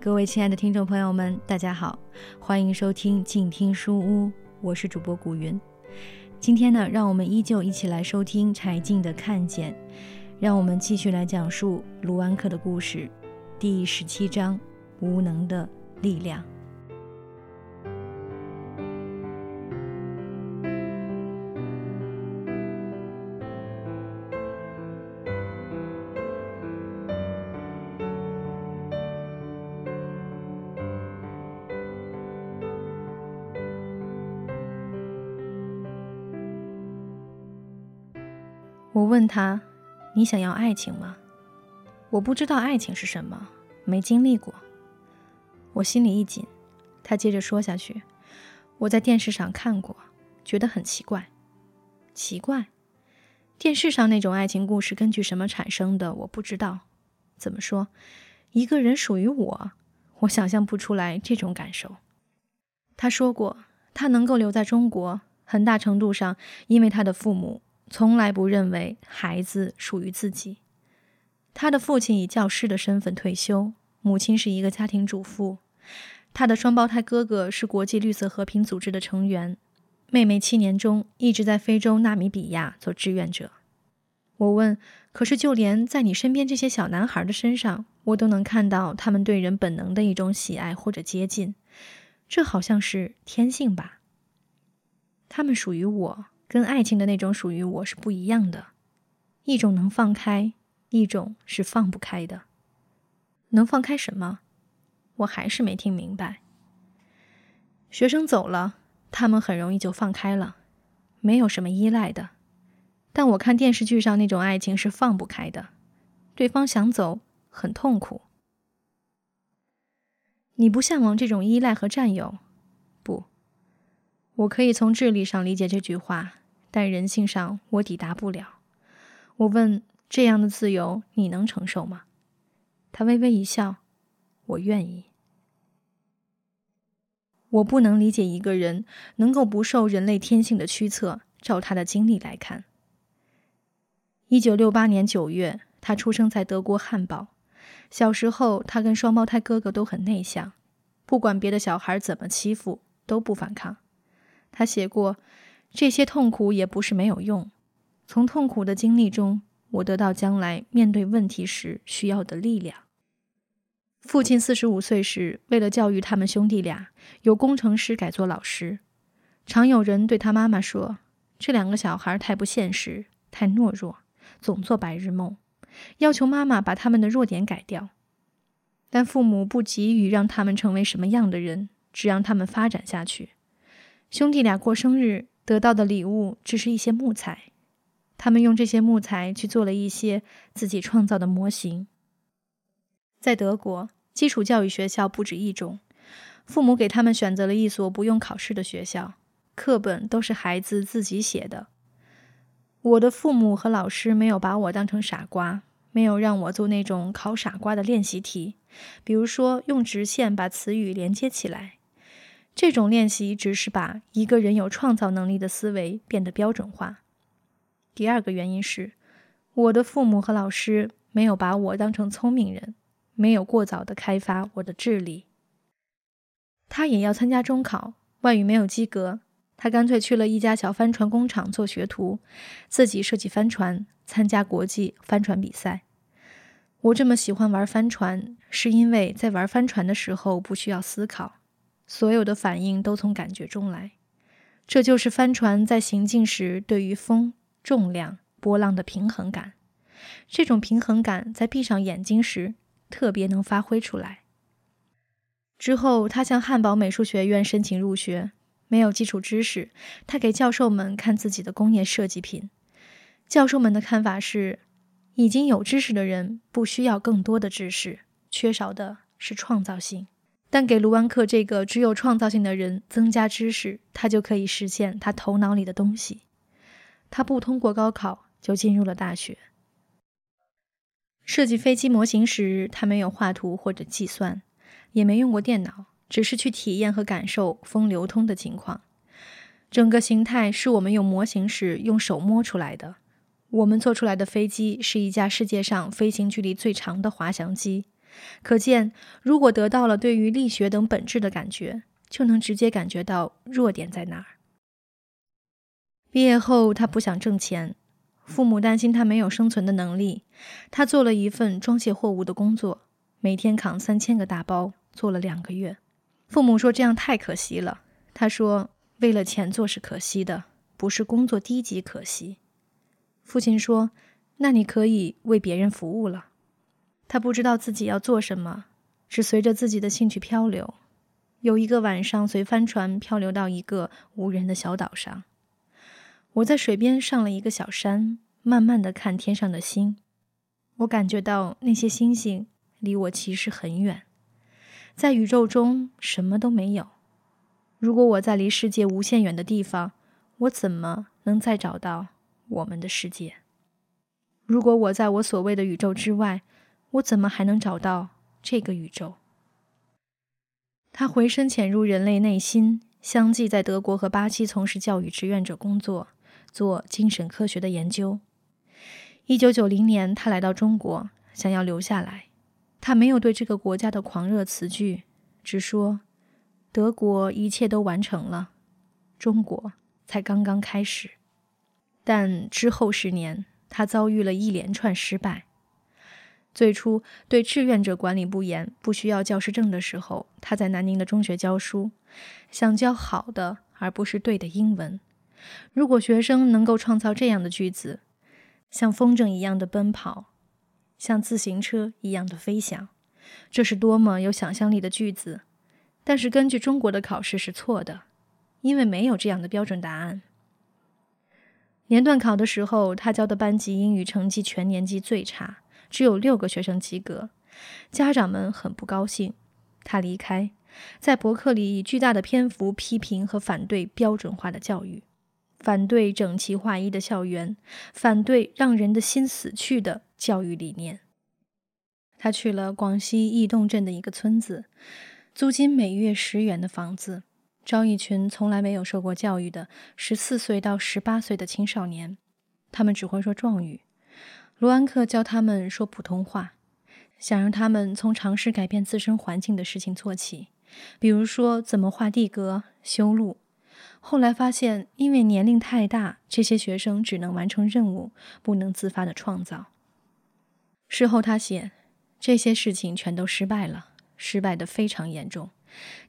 各位亲爱的听众朋友们，大家好，欢迎收听静听书屋，我是主播古云。今天呢，让我们依旧一起来收听柴静的《看见》，让我们继续来讲述卢安克的故事，第十七章：无能的力量。我问他：“你想要爱情吗？”我不知道爱情是什么，没经历过。我心里一紧。他接着说下去：“我在电视上看过，觉得很奇怪。奇怪，电视上那种爱情故事根据什么产生的？我不知道。怎么说？一个人属于我，我想象不出来这种感受。”他说过，他能够留在中国，很大程度上因为他的父母。从来不认为孩子属于自己。他的父亲以教师的身份退休，母亲是一个家庭主妇。他的双胞胎哥哥是国际绿色和平组织的成员，妹妹七年中一直在非洲纳米比亚做志愿者。我问：“可是就连在你身边这些小男孩的身上，我都能看到他们对人本能的一种喜爱或者接近，这好像是天性吧？他们属于我。”跟爱情的那种属于我是不一样的，一种能放开，一种是放不开的。能放开什么？我还是没听明白。学生走了，他们很容易就放开了，没有什么依赖的。但我看电视剧上那种爱情是放不开的，对方想走很痛苦。你不向往这种依赖和占有？不，我可以从智力上理解这句话。但人性上，我抵达不了。我问：“这样的自由，你能承受吗？”他微微一笑：“我愿意。”我不能理解一个人能够不受人类天性的驱策。照他的经历来看，一九六八年九月，他出生在德国汉堡。小时候，他跟双胞胎哥哥都很内向，不管别的小孩怎么欺负，都不反抗。他写过。这些痛苦也不是没有用。从痛苦的经历中，我得到将来面对问题时需要的力量。父亲四十五岁时，为了教育他们兄弟俩，由工程师改做老师。常有人对他妈妈说：“这两个小孩太不现实，太懦弱，总做白日梦。”要求妈妈把他们的弱点改掉。但父母不急于让他们成为什么样的人，只让他们发展下去。兄弟俩过生日。得到的礼物只是一些木材，他们用这些木材去做了一些自己创造的模型。在德国，基础教育学校不止一种，父母给他们选择了一所不用考试的学校，课本都是孩子自己写的。我的父母和老师没有把我当成傻瓜，没有让我做那种考傻瓜的练习题，比如说用直线把词语连接起来。这种练习只是把一个人有创造能力的思维变得标准化。第二个原因是，我的父母和老师没有把我当成聪明人，没有过早的开发我的智力。他也要参加中考，外语没有及格，他干脆去了一家小帆船工厂做学徒，自己设计帆船，参加国际帆船比赛。我这么喜欢玩帆船，是因为在玩帆船的时候不需要思考。所有的反应都从感觉中来，这就是帆船在行进时对于风、重量、波浪的平衡感。这种平衡感在闭上眼睛时特别能发挥出来。之后，他向汉堡美术学院申请入学，没有基础知识，他给教授们看自己的工业设计品。教授们的看法是：已经有知识的人不需要更多的知识，缺少的是创造性。但给卢安克这个只有创造性的人增加知识，他就可以实现他头脑里的东西。他不通过高考就进入了大学。设计飞机模型时，他没有画图或者计算，也没用过电脑，只是去体验和感受风流通的情况。整个形态是我们用模型时用手摸出来的。我们做出来的飞机是一架世界上飞行距离最长的滑翔机。可见，如果得到了对于力学等本质的感觉，就能直接感觉到弱点在哪儿。毕业后，他不想挣钱，父母担心他没有生存的能力，他做了一份装卸货物的工作，每天扛三千个大包，做了两个月。父母说这样太可惜了，他说为了钱做是可惜的，不是工作低级可惜。父亲说，那你可以为别人服务了。他不知道自己要做什么，只随着自己的兴趣漂流。有一个晚上，随帆船漂流到一个无人的小岛上。我在水边上了一个小山，慢慢的看天上的星。我感觉到那些星星离我其实很远，在宇宙中什么都没有。如果我在离世界无限远的地方，我怎么能再找到我们的世界？如果我在我所谓的宇宙之外，我怎么还能找到这个宇宙？他回身潜入人类内心，相继在德国和巴西从事教育志愿者工作。做精神科学的研究。一九九零年，他来到中国，想要留下来。他没有对这个国家的狂热词句，只说：“德国一切都完成了，中国才刚刚开始。”但之后十年，他遭遇了一连串失败。最初对志愿者管理不严、不需要教师证的时候，他在南宁的中学教书，想教好的而不是对的英文。如果学生能够创造这样的句子，像风筝一样的奔跑，像自行车一样的飞翔，这是多么有想象力的句子！但是根据中国的考试是错的，因为没有这样的标准答案。年段考的时候，他教的班级英语成绩全年级最差，只有六个学生及格，家长们很不高兴。他离开，在博客里以巨大的篇幅批评和反对标准化的教育。反对整齐划一的校园，反对让人的心死去的教育理念。他去了广西义洞镇的一个村子，租金每月十元的房子，招一群从来没有受过教育的十四岁到十八岁的青少年，他们只会说壮语。卢安克教他们说普通话，想让他们从尝试改变自身环境的事情做起，比如说怎么画地格、修路。后来发现，因为年龄太大，这些学生只能完成任务，不能自发的创造。事后他写，这些事情全都失败了，失败的非常严重。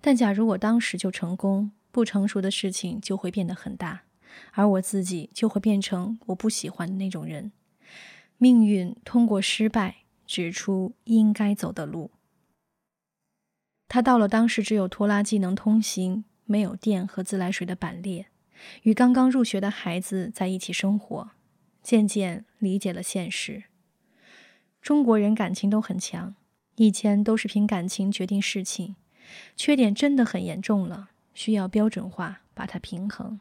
但假如我当时就成功，不成熟的事情就会变得很大，而我自己就会变成我不喜欢的那种人。命运通过失败指出应该走的路。他到了当时只有拖拉机能通行。没有电和自来水的板列，与刚刚入学的孩子在一起生活，渐渐理解了现实。中国人感情都很强，以前都是凭感情决定事情，缺点真的很严重了，需要标准化把它平衡。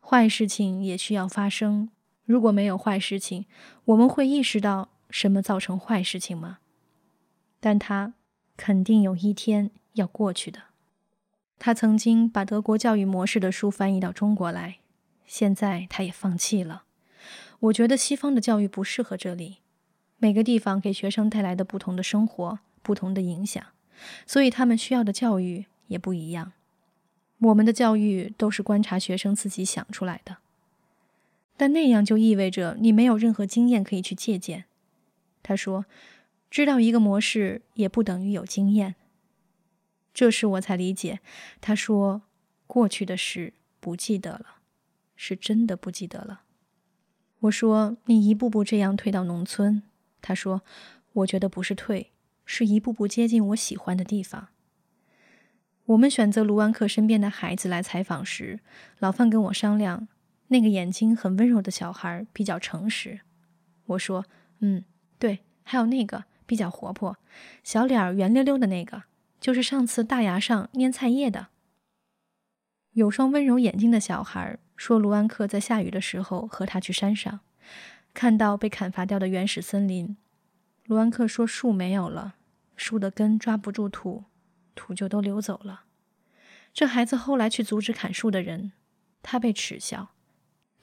坏事情也需要发生，如果没有坏事情，我们会意识到什么造成坏事情吗？但它肯定有一天要过去的。他曾经把德国教育模式的书翻译到中国来，现在他也放弃了。我觉得西方的教育不适合这里，每个地方给学生带来的不同的生活、不同的影响，所以他们需要的教育也不一样。我们的教育都是观察学生自己想出来的，但那样就意味着你没有任何经验可以去借鉴。他说：“知道一个模式也不等于有经验。”这时我才理解，他说过去的事不记得了，是真的不记得了。我说你一步步这样退到农村，他说我觉得不是退，是一步步接近我喜欢的地方。我们选择卢安克身边的孩子来采访时，老范跟我商量，那个眼睛很温柔的小孩比较诚实。我说嗯，对，还有那个比较活泼，小脸圆溜溜的那个。就是上次大牙上粘菜叶的，有双温柔眼睛的小孩说，卢安克在下雨的时候和他去山上，看到被砍伐掉的原始森林。卢安克说树没有了，树的根抓不住土，土就都流走了。这孩子后来去阻止砍树的人，他被耻笑，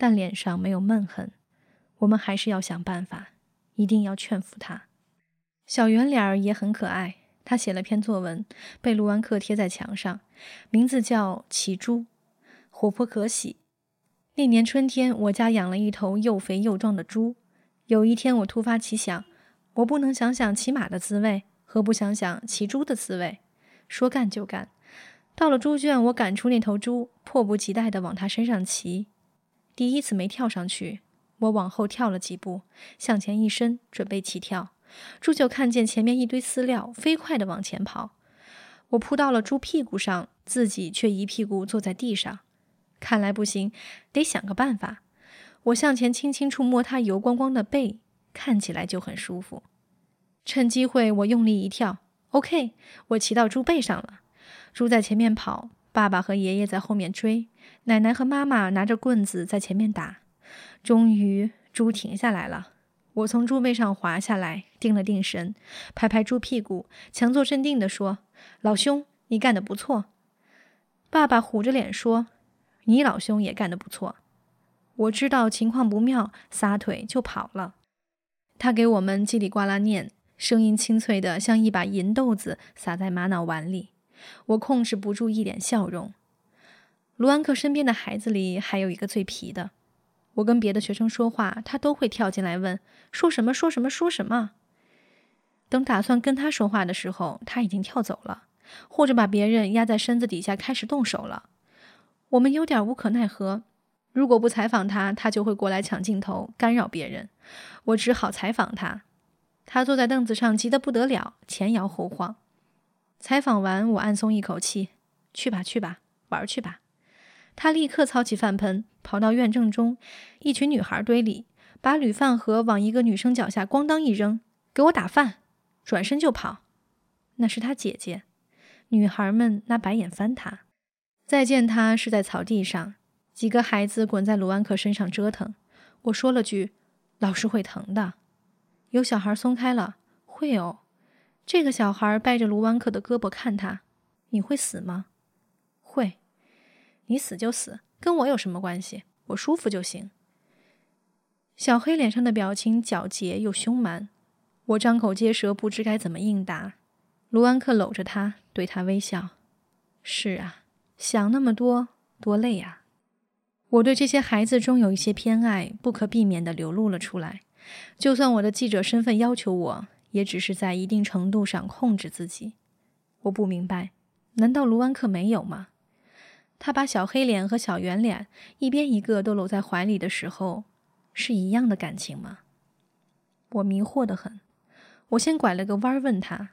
但脸上没有闷恨。我们还是要想办法，一定要劝服他。小圆脸儿也很可爱，他写了篇作文，被卢安克贴在墙上，名字叫《骑猪》，活泼可喜。那年春天，我家养了一头又肥又壮的猪。有一天，我突发奇想，我不能想想骑马的滋味，何不想想骑猪的滋味？说干就干。到了猪圈，我赶出那头猪，迫不及待地往它身上骑。第一次没跳上去，我往后跳了几步，向前一伸，准备起跳。猪就看见前面一堆饲料，飞快地往前跑。我扑到了猪屁股上，自己却一屁股坐在地上。看来不行，得想个办法。我向前轻轻触摸它油光光的背，看起来就很舒服。趁机会，我用力一跳。OK，我骑到猪背上了。猪在前面跑，爸爸和爷爷在后面追，奶奶和妈妈拿着棍子在前面打。终于，猪停下来了。我从猪背上滑下来，定了定神，拍拍猪屁股，强作镇定地说：“老兄，你干得不错。”爸爸虎着脸说：“你老兄也干得不错。”我知道情况不妙，撒腿就跑了。他给我们叽里呱啦念。声音清脆的，像一把银豆子撒在玛瑙碗里。我控制不住一脸笑容。卢安克身边的孩子里还有一个最皮的。我跟别的学生说话，他都会跳进来问：“说什么？说什么？说什么？”等打算跟他说话的时候，他已经跳走了，或者把别人压在身子底下开始动手了。我们有点无可奈何。如果不采访他，他就会过来抢镜头，干扰别人。我只好采访他。他坐在凳子上，急得不得了，前摇后晃。采访完，我暗松一口气：“去吧，去吧，玩去吧。”他立刻操起饭盆，跑到院正中一群女孩堆里，把铝饭盒往一个女生脚下咣当一扔：“给我打饭！”转身就跑。那是他姐姐。女孩们拿白眼翻他。再见他是在草地上，几个孩子滚在卢安克身上折腾。我说了句：“老师会疼的。”有小孩松开了，会哦。这个小孩掰着卢安克的胳膊看他，你会死吗？会。你死就死，跟我有什么关系？我舒服就行。小黑脸上的表情皎洁又凶蛮，我张口结舌，不知该怎么应答。卢安克搂着他，对他微笑。是啊，想那么多多累啊。我对这些孩子中有一些偏爱，不可避免地流露了出来。就算我的记者身份要求我，也只是在一定程度上控制自己。我不明白，难道卢安克没有吗？他把小黑脸和小圆脸一边一个都搂在怀里的时候，是一样的感情吗？我迷惑的很。我先拐了个弯问他：“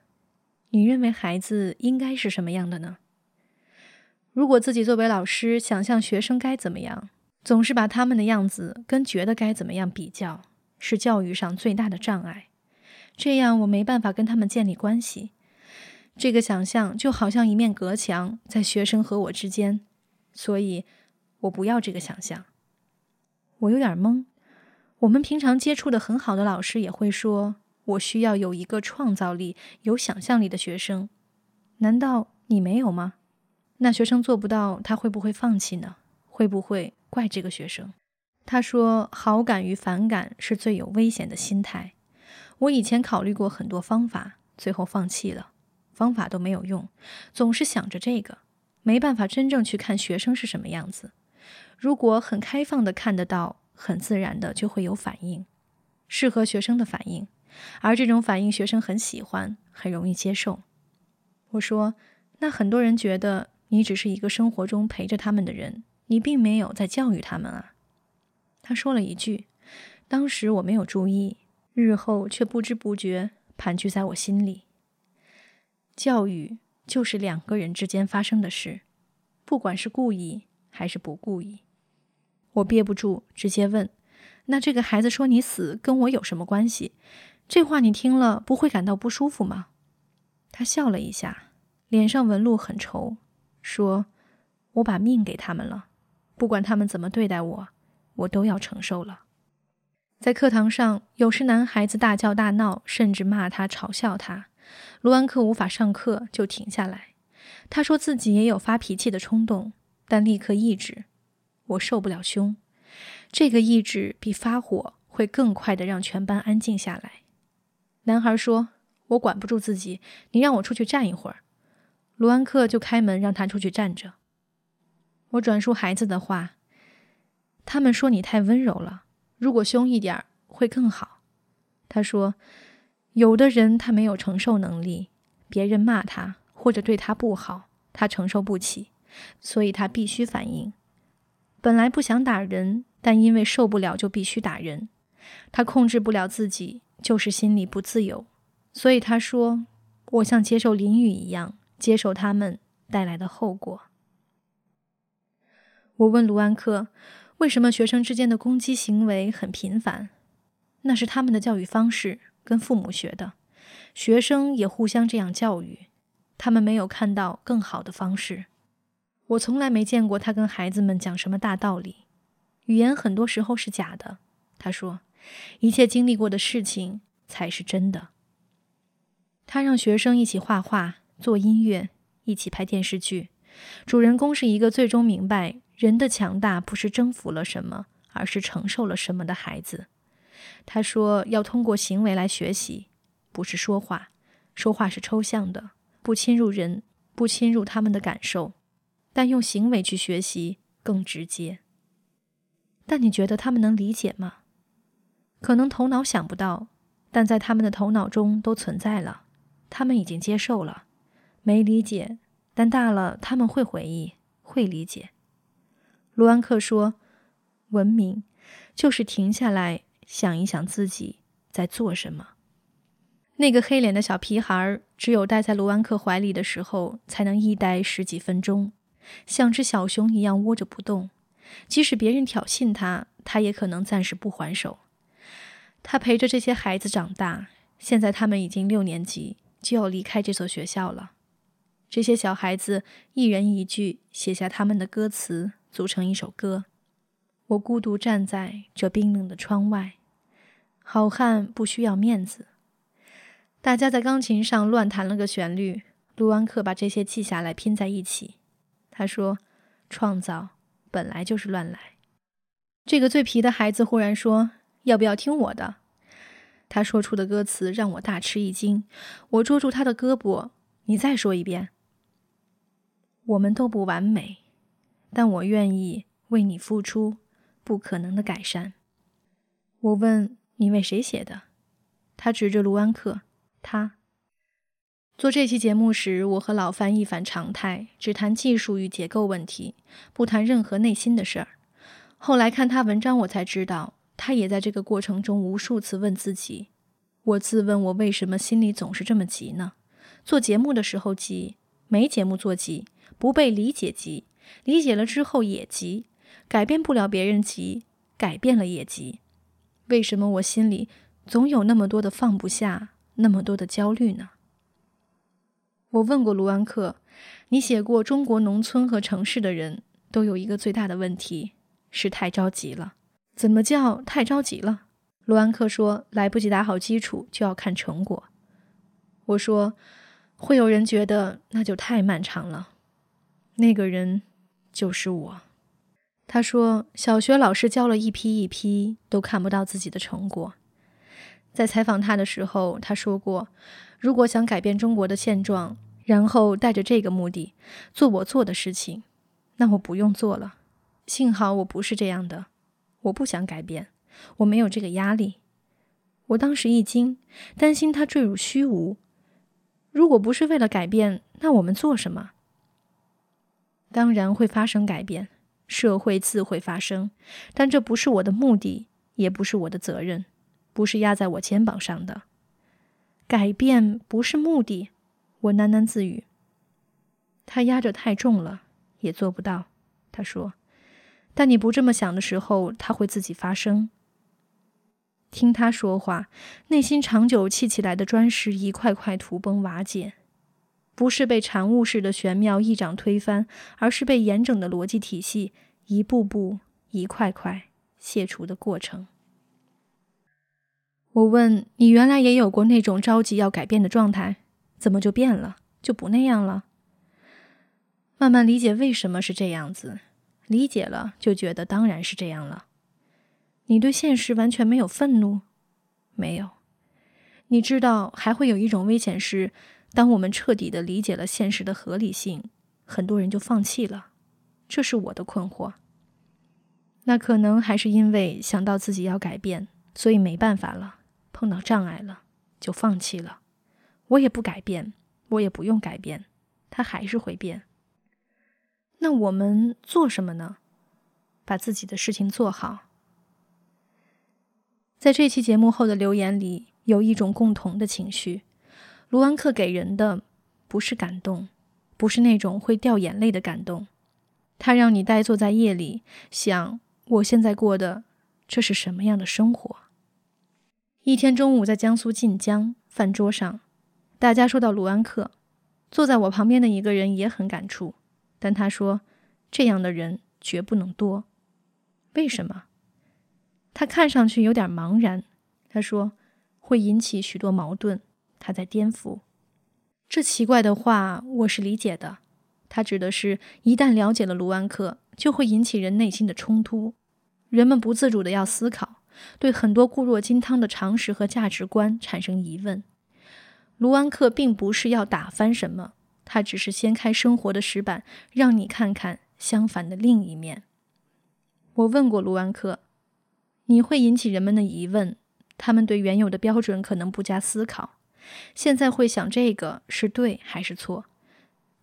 你认为孩子应该是什么样的呢？”如果自己作为老师，想象学生该怎么样，总是把他们的样子跟觉得该怎么样比较。是教育上最大的障碍，这样我没办法跟他们建立关系。这个想象就好像一面隔墙在学生和我之间，所以我不要这个想象。我有点懵。我们平常接触的很好的老师也会说，我需要有一个创造力、有想象力的学生。难道你没有吗？那学生做不到，他会不会放弃呢？会不会怪这个学生？他说：“好感与反感是最有危险的心态。我以前考虑过很多方法，最后放弃了。方法都没有用，总是想着这个，没办法真正去看学生是什么样子。如果很开放的看得到，很自然的就会有反应，适合学生的反应，而这种反应学生很喜欢，很容易接受。”我说：“那很多人觉得你只是一个生活中陪着他们的人，你并没有在教育他们啊。”他说了一句：“当时我没有注意，日后却不知不觉盘踞在我心里。教育就是两个人之间发生的事，不管是故意还是不故意。”我憋不住，直接问：“那这个孩子说你死跟我有什么关系？这话你听了不会感到不舒服吗？”他笑了一下，脸上纹路很愁，说：“我把命给他们了，不管他们怎么对待我。”我都要承受了。在课堂上，有时男孩子大叫大闹，甚至骂他、嘲笑他。卢安克无法上课，就停下来。他说自己也有发脾气的冲动，但立刻抑制。我受不了凶，这个抑制比发火会更快的让全班安静下来。男孩说：“我管不住自己，你让我出去站一会儿。卢安克就开门让他出去站着。我转述孩子的话，他们说你太温柔了，如果凶一点会更好。他说，有的人他没有承受能力，别人骂他或者对他不好，他承受不起，所以他必须反应。本来不想打人，但因为受不了就必须打人。他控制不了自己，就是心里不自由，所以他说：“我像接受淋雨一样。”接受他们带来的后果。我问卢安克，为什么学生之间的攻击行为很频繁？那是他们的教育方式，跟父母学的。学生也互相这样教育，他们没有看到更好的方式。我从来没见过他跟孩子们讲什么大道理。语言很多时候是假的。他说，一切经历过的事情才是真的。他让学生一起画画。做音乐，一起拍电视剧。主人公是一个最终明白人的强大不是征服了什么，而是承受了什么的孩子。他说要通过行为来学习，不是说话。说话是抽象的，不侵入人，不侵入他们的感受。但用行为去学习更直接。但你觉得他们能理解吗？可能头脑想不到，但在他们的头脑中都存在了。他们已经接受了。没理解，但大了他们会回忆，会理解。卢安克说：“文明就是停下来想一想自己在做什么。”那个黑脸的小屁孩儿只有待在卢安克怀里的时候，才能一待十几分钟，像只小熊一样窝着不动。即使别人挑衅他，他也可能暂时不还手。他陪着这些孩子长大，现在他们已经六年级，就要离开这所学校了。这些小孩子一人一句写下他们的歌词，组成一首歌。我孤独站在这冰冷的窗外，好汉不需要面子。大家在钢琴上乱弹了个旋律。卢安克把这些记下来，拼在一起。他说：“创造本来就是乱来。”这个最皮的孩子忽然说：“要不要听我的？”他说出的歌词让我大吃一惊。我捉住他的胳膊：“你再说一遍。”我们都不完美，但我愿意为你付出不可能的改善。我问你为谁写的？他指着卢安克。他做这期节目时，我和老范一反常态，只谈技术与结构问题，不谈任何内心的事儿。后来看他文章，我才知道，他也在这个过程中无数次问自己：我自问，我为什么心里总是这么急呢？做节目的时候急，没节目做急。不被理解急，理解了之后也急，改变不了别人急，改变了也急。为什么我心里总有那么多的放不下，那么多的焦虑呢？我问过卢安克，你写过中国农村和城市的人都有一个最大的问题，是太着急了。怎么叫太着急了？卢安克说，来不及打好基础就要看成果。我说，会有人觉得那就太漫长了。那个人就是我。他说，小学老师教了一批一批，都看不到自己的成果。在采访他的时候，他说过，如果想改变中国的现状，然后带着这个目的做我做的事情，那我不用做了。幸好我不是这样的，我不想改变，我没有这个压力。我当时一惊，担心他坠入虚无。如果不是为了改变，那我们做什么？当然会发生改变，社会自会发生，但这不是我的目的，也不是我的责任，不是压在我肩膀上的。改变不是目的，我喃喃自语。他压着太重了，也做不到。他说：“但你不这么想的时候，它会自己发生。”听他说话，内心长久砌起来的砖石一块块土崩瓦解。不是被禅悟式的玄妙一掌推翻，而是被严整的逻辑体系一步步、一块块卸除的过程。我问你，原来也有过那种着急要改变的状态，怎么就变了，就不那样了？慢慢理解为什么是这样子，理解了就觉得当然是这样了。你对现实完全没有愤怒，没有。你知道，还会有一种危险是，当我们彻底的理解了现实的合理性，很多人就放弃了。这是我的困惑。那可能还是因为想到自己要改变，所以没办法了，碰到障碍了，就放弃了。我也不改变，我也不用改变，它还是会变。那我们做什么呢？把自己的事情做好。在这期节目后的留言里，有一种共同的情绪：卢安克给人的不是感动，不是那种会掉眼泪的感动，他让你呆坐在夜里想。我现在过的这是什么样的生活？一天中午在江苏晋江饭桌上，大家说到卢安克，坐在我旁边的一个人也很感触，但他说这样的人绝不能多。为什么？他看上去有点茫然。他说会引起许多矛盾，他在颠覆。这奇怪的话我是理解的，他指的是一旦了解了卢安克。就会引起人内心的冲突，人们不自主的要思考，对很多固若金汤的常识和价值观产生疑问。卢安克并不是要打翻什么，他只是掀开生活的石板，让你看看相反的另一面。我问过卢安克，你会引起人们的疑问，他们对原有的标准可能不加思考，现在会想这个是对还是错。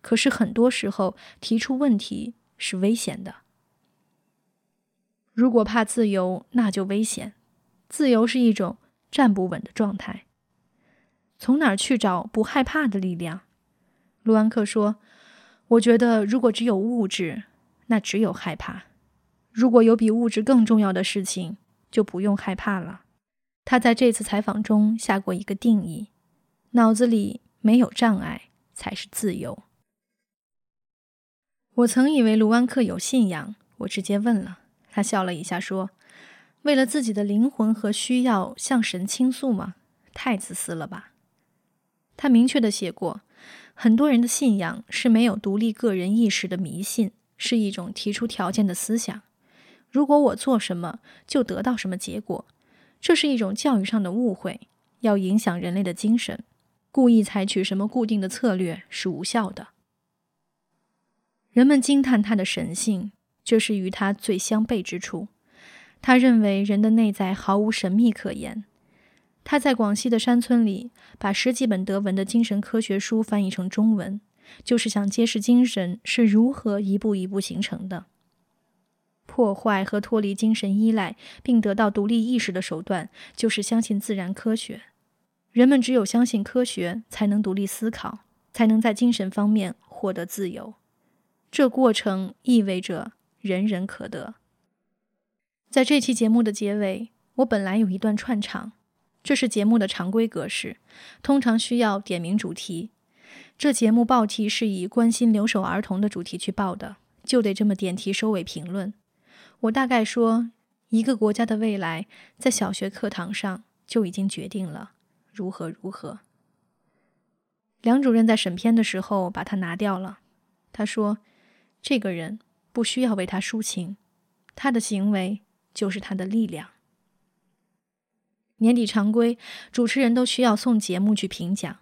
可是很多时候提出问题。是危险的。如果怕自由，那就危险。自由是一种站不稳的状态。从哪儿去找不害怕的力量？卢安克说：“我觉得，如果只有物质，那只有害怕；如果有比物质更重要的事情，就不用害怕了。”他在这次采访中下过一个定义：脑子里没有障碍，才是自由。我曾以为卢安克有信仰，我直接问了他，笑了一下说：“为了自己的灵魂和需要向神倾诉吗？太自私了吧。”他明确的写过，很多人的信仰是没有独立个人意识的迷信，是一种提出条件的思想。如果我做什么就得到什么结果，这是一种教育上的误会，要影响人类的精神。故意采取什么固定的策略是无效的。人们惊叹他的神性，这是与他最相悖之处。他认为人的内在毫无神秘可言。他在广西的山村里，把十几本德文的精神科学书翻译成中文，就是想揭示精神是如何一步一步形成的。破坏和脱离精神依赖，并得到独立意识的手段，就是相信自然科学。人们只有相信科学，才能独立思考，才能在精神方面获得自由。这过程意味着人人可得。在这期节目的结尾，我本来有一段串场，这是节目的常规格式，通常需要点名主题。这节目报题是以关心留守儿童的主题去报的，就得这么点题收尾评论。我大概说，一个国家的未来在小学课堂上就已经决定了如何如何。梁主任在审片的时候把它拿掉了，他说。这个人不需要为他抒情，他的行为就是他的力量。年底常规，主持人都需要送节目去评奖。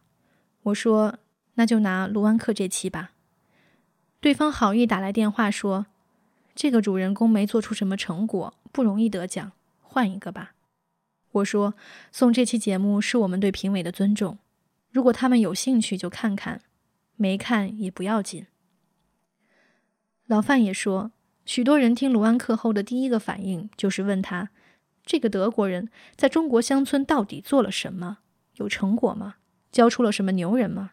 我说，那就拿卢安克这期吧。对方好意打来电话说，这个主人公没做出什么成果，不容易得奖，换一个吧。我说，送这期节目是我们对评委的尊重，如果他们有兴趣就看看，没看也不要紧。老范也说，许多人听卢安克后的第一个反应就是问他：“这个德国人在中国乡村到底做了什么？有成果吗？教出了什么牛人吗？”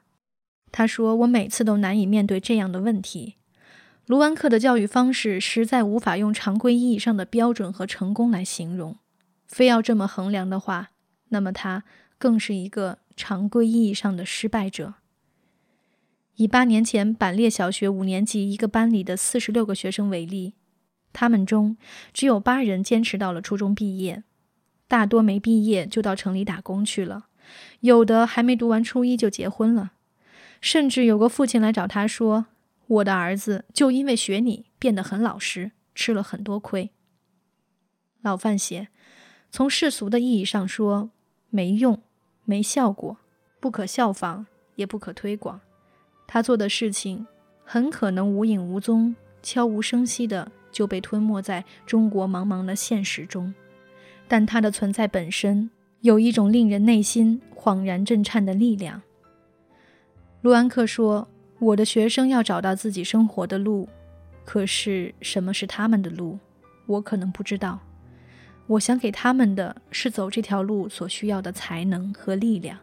他说：“我每次都难以面对这样的问题。卢安克的教育方式实在无法用常规意义上的标准和成功来形容。非要这么衡量的话，那么他更是一个常规意义上的失败者。”以八年前板列小学五年级一个班里的四十六个学生为例，他们中只有八人坚持到了初中毕业，大多没毕业就到城里打工去了，有的还没读完初一就结婚了，甚至有个父亲来找他说：“我的儿子就因为学你变得很老实，吃了很多亏。”老范写，从世俗的意义上说，没用，没效果，不可效仿，也不可推广。他做的事情很可能无影无踪、悄无声息的就被吞没在中国茫茫的现实中，但他的存在本身有一种令人内心恍然震颤的力量。卢安克说：“我的学生要找到自己生活的路，可是什么是他们的路，我可能不知道。我想给他们的是走这条路所需要的才能和力量。”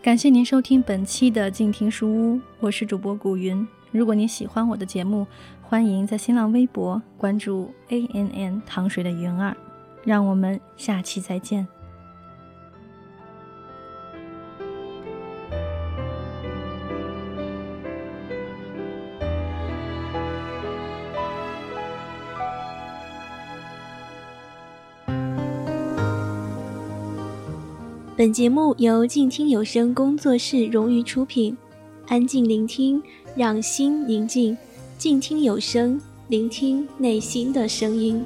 感谢您收听本期的静听书屋，我是主播古云。如果您喜欢我的节目，欢迎在新浪微博关注 A N N 糖水的云儿。让我们下期再见。本节目由静听有声工作室荣誉出品，安静聆听，让心宁静，静听有声，聆听内心的声音。